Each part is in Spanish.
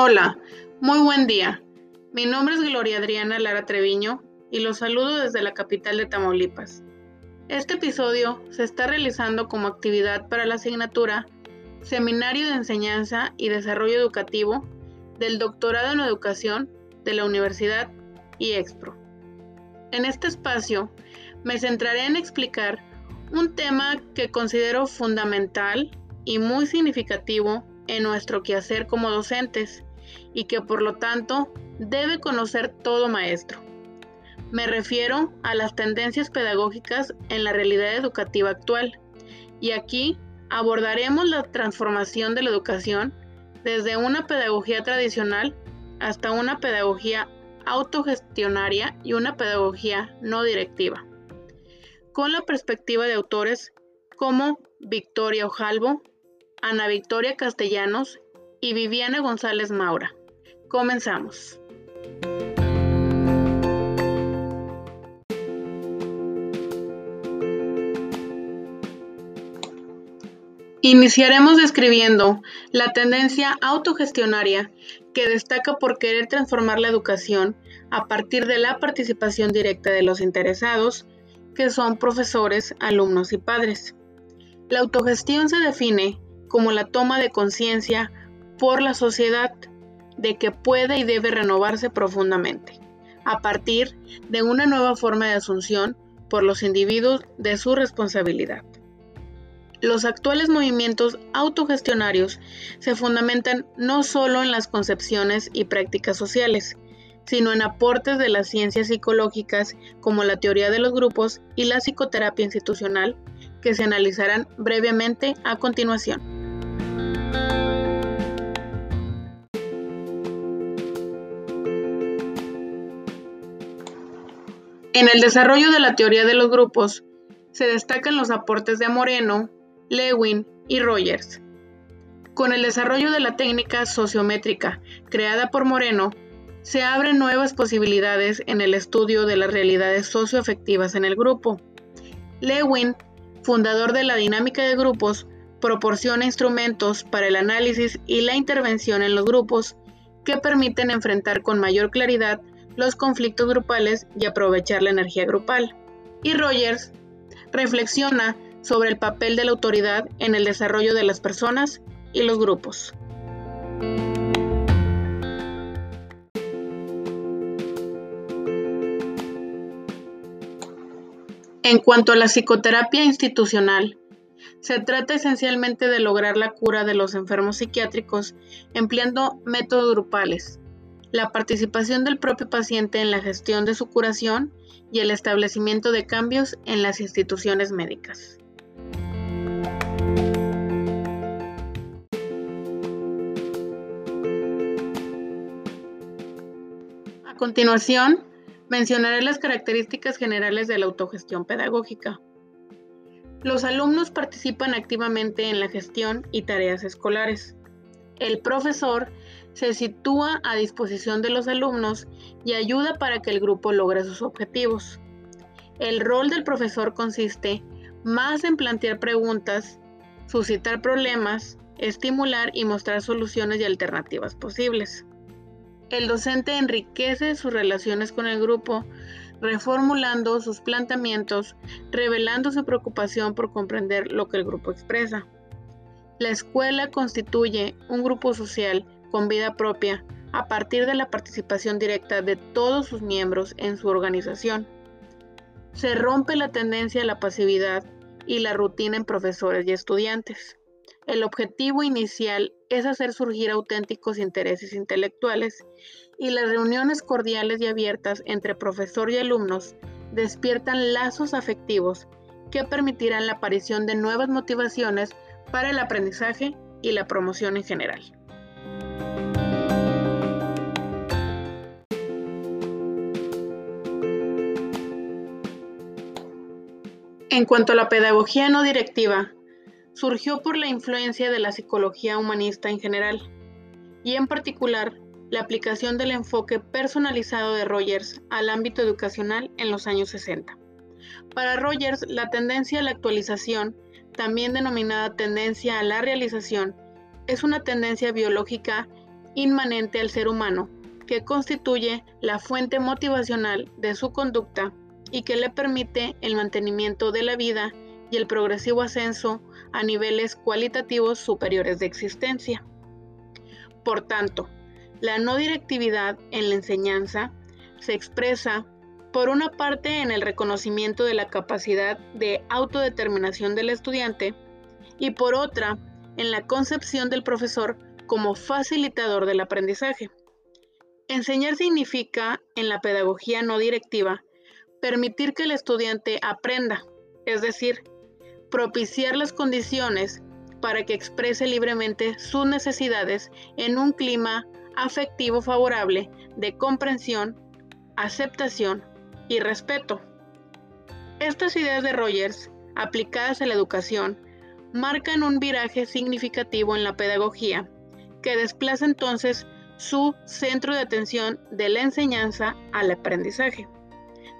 Hola, muy buen día. Mi nombre es Gloria Adriana Lara Treviño y los saludo desde la capital de Tamaulipas. Este episodio se está realizando como actividad para la asignatura Seminario de Enseñanza y Desarrollo Educativo del Doctorado en Educación de la Universidad IEXPRO. En este espacio me centraré en explicar un tema que considero fundamental y muy significativo en nuestro quehacer como docentes y que por lo tanto debe conocer todo maestro. Me refiero a las tendencias pedagógicas en la realidad educativa actual y aquí abordaremos la transformación de la educación desde una pedagogía tradicional hasta una pedagogía autogestionaria y una pedagogía no directiva, con la perspectiva de autores como Victoria Ojalvo, Ana Victoria Castellanos y Viviana González Maura. Comenzamos. Iniciaremos describiendo la tendencia autogestionaria que destaca por querer transformar la educación a partir de la participación directa de los interesados, que son profesores, alumnos y padres. La autogestión se define como la toma de conciencia por la sociedad de que puede y debe renovarse profundamente, a partir de una nueva forma de asunción por los individuos de su responsabilidad. Los actuales movimientos autogestionarios se fundamentan no solo en las concepciones y prácticas sociales, sino en aportes de las ciencias psicológicas como la teoría de los grupos y la psicoterapia institucional, que se analizarán brevemente a continuación. En el desarrollo de la teoría de los grupos, se destacan los aportes de Moreno, Lewin y Rogers. Con el desarrollo de la técnica sociométrica creada por Moreno, se abren nuevas posibilidades en el estudio de las realidades socioafectivas en el grupo. Lewin, fundador de la dinámica de grupos, proporciona instrumentos para el análisis y la intervención en los grupos que permiten enfrentar con mayor claridad los conflictos grupales y aprovechar la energía grupal. Y Rogers reflexiona sobre el papel de la autoridad en el desarrollo de las personas y los grupos. En cuanto a la psicoterapia institucional, se trata esencialmente de lograr la cura de los enfermos psiquiátricos empleando métodos grupales, la participación del propio paciente en la gestión de su curación y el establecimiento de cambios en las instituciones médicas. A continuación, mencionaré las características generales de la autogestión pedagógica. Los alumnos participan activamente en la gestión y tareas escolares. El profesor se sitúa a disposición de los alumnos y ayuda para que el grupo logre sus objetivos. El rol del profesor consiste más en plantear preguntas, suscitar problemas, estimular y mostrar soluciones y alternativas posibles. El docente enriquece sus relaciones con el grupo, reformulando sus planteamientos, revelando su preocupación por comprender lo que el grupo expresa. La escuela constituye un grupo social con vida propia a partir de la participación directa de todos sus miembros en su organización. Se rompe la tendencia a la pasividad y la rutina en profesores y estudiantes. El objetivo inicial es hacer surgir auténticos intereses intelectuales y las reuniones cordiales y abiertas entre profesor y alumnos despiertan lazos afectivos que permitirán la aparición de nuevas motivaciones para el aprendizaje y la promoción en general. En cuanto a la pedagogía no directiva, surgió por la influencia de la psicología humanista en general, y en particular la aplicación del enfoque personalizado de Rogers al ámbito educacional en los años 60. Para Rogers, la tendencia a la actualización, también denominada tendencia a la realización, es una tendencia biológica inmanente al ser humano que constituye la fuente motivacional de su conducta y que le permite el mantenimiento de la vida y el progresivo ascenso a niveles cualitativos superiores de existencia. Por tanto, la no directividad en la enseñanza se expresa por una parte en el reconocimiento de la capacidad de autodeterminación del estudiante y por otra en la concepción del profesor como facilitador del aprendizaje. Enseñar significa, en la pedagogía no directiva, permitir que el estudiante aprenda, es decir, propiciar las condiciones para que exprese libremente sus necesidades en un clima afectivo favorable de comprensión, aceptación y respeto. Estas ideas de Rogers, aplicadas a la educación, marcan un viraje significativo en la pedagogía, que desplaza entonces su centro de atención de la enseñanza al aprendizaje,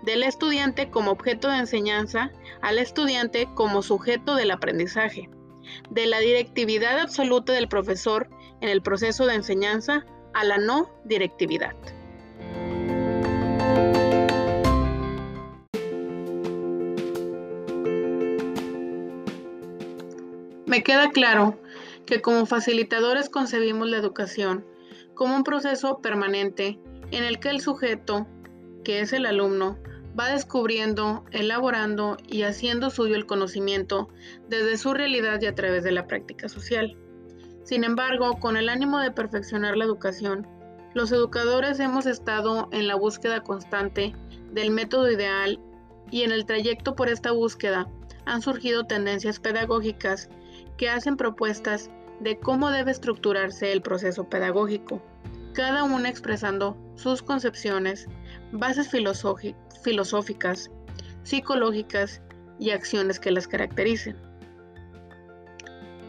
del estudiante como objeto de enseñanza al estudiante como sujeto del aprendizaje, de la directividad absoluta del profesor en el proceso de enseñanza a la no directividad. Me queda claro que como facilitadores concebimos la educación como un proceso permanente en el que el sujeto, que es el alumno, va descubriendo, elaborando y haciendo suyo el conocimiento desde su realidad y a través de la práctica social. Sin embargo, con el ánimo de perfeccionar la educación, los educadores hemos estado en la búsqueda constante del método ideal y en el trayecto por esta búsqueda han surgido tendencias pedagógicas que hacen propuestas de cómo debe estructurarse el proceso pedagógico, cada una expresando sus concepciones, bases filosóficas, psicológicas y acciones que las caractericen.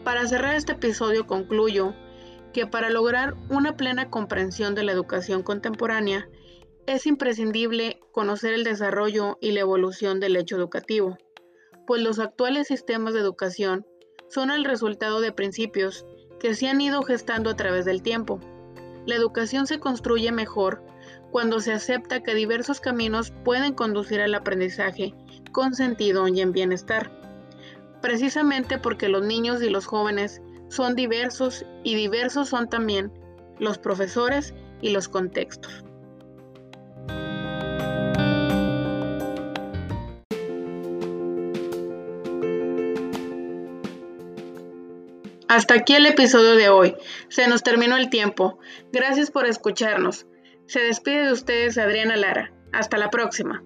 Para cerrar este episodio concluyo que para lograr una plena comprensión de la educación contemporánea es imprescindible conocer el desarrollo y la evolución del hecho educativo, pues los actuales sistemas de educación son el resultado de principios que se han ido gestando a través del tiempo. La educación se construye mejor cuando se acepta que diversos caminos pueden conducir al aprendizaje con sentido y en bienestar. Precisamente porque los niños y los jóvenes son diversos y diversos son también los profesores y los contextos. Hasta aquí el episodio de hoy. Se nos terminó el tiempo. Gracias por escucharnos. Se despide de ustedes Adriana Lara. Hasta la próxima.